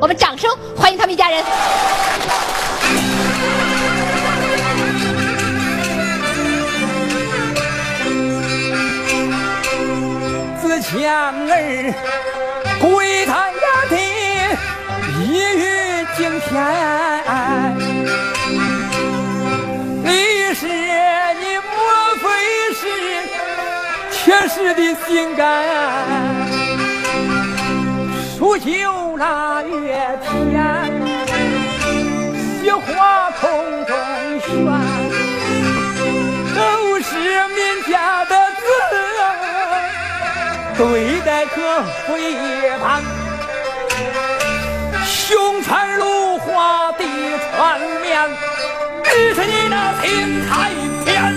我们掌声欢迎他们一家人。自强儿归他家的一语惊天，历史你莫非是前世的心肝？数九那月天，雪花空中悬，都是民家的子，对待可回旁。胸穿芦花的穿棉，只是你那心太偏，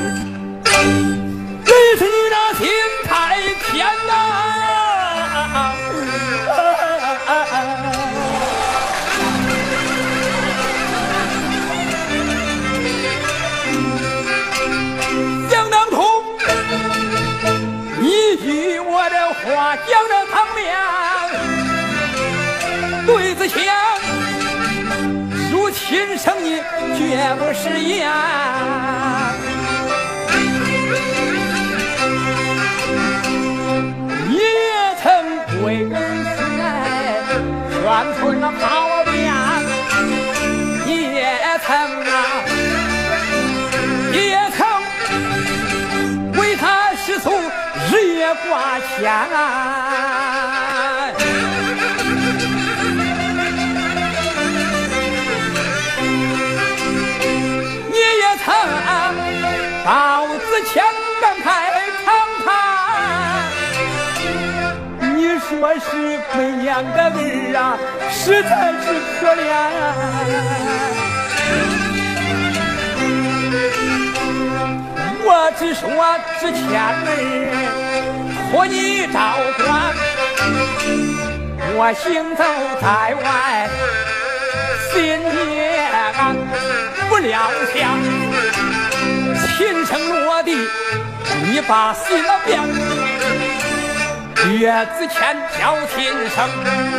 只是你那心我的话讲的堂面，对子强，如亲生你绝不是言。也曾为儿子劝出了好面，也曾挂牵。你也曾包子前感慨长叹。你说是没娘的儿啊，实在是可怜。我只说之前儿托你照管，我行走在外，心也安，不料想亲生落地，你把心变。月子前叫亲生，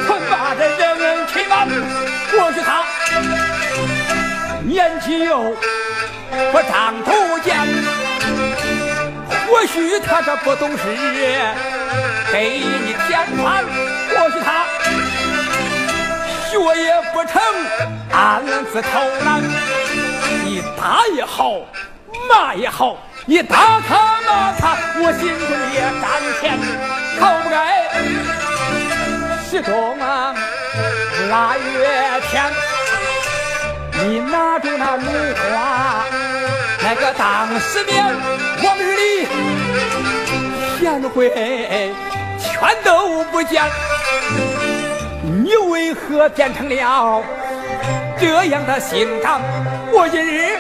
困把这人人欺瞒。过去他年纪又，不长途见；或许他这不懂事，给你添烦；或许他学也不成，暗自偷懒。你打也好，骂也好，你打他骂他，我心中也甘甜。可不该是冬啊腊月天，你拿住那木花，那个当时面往日里贤惠全都不见，你为何变成了这样的心肠？我今日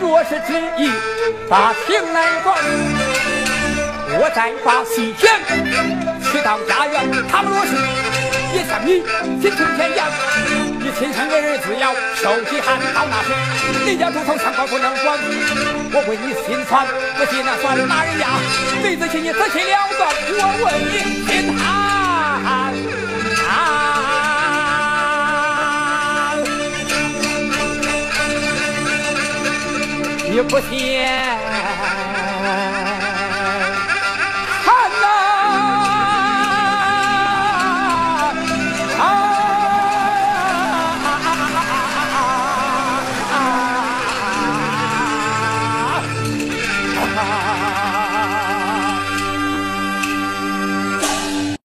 若是执意把情来断。我再把西天去到家园，他们若是也像你心存天阳，你亲生的儿子要受饥寒，到那时你家猪头相关不能管，我为你心酸，我心那算哪人呀？对得起你仔细了断，我问你心寒，你不嫌。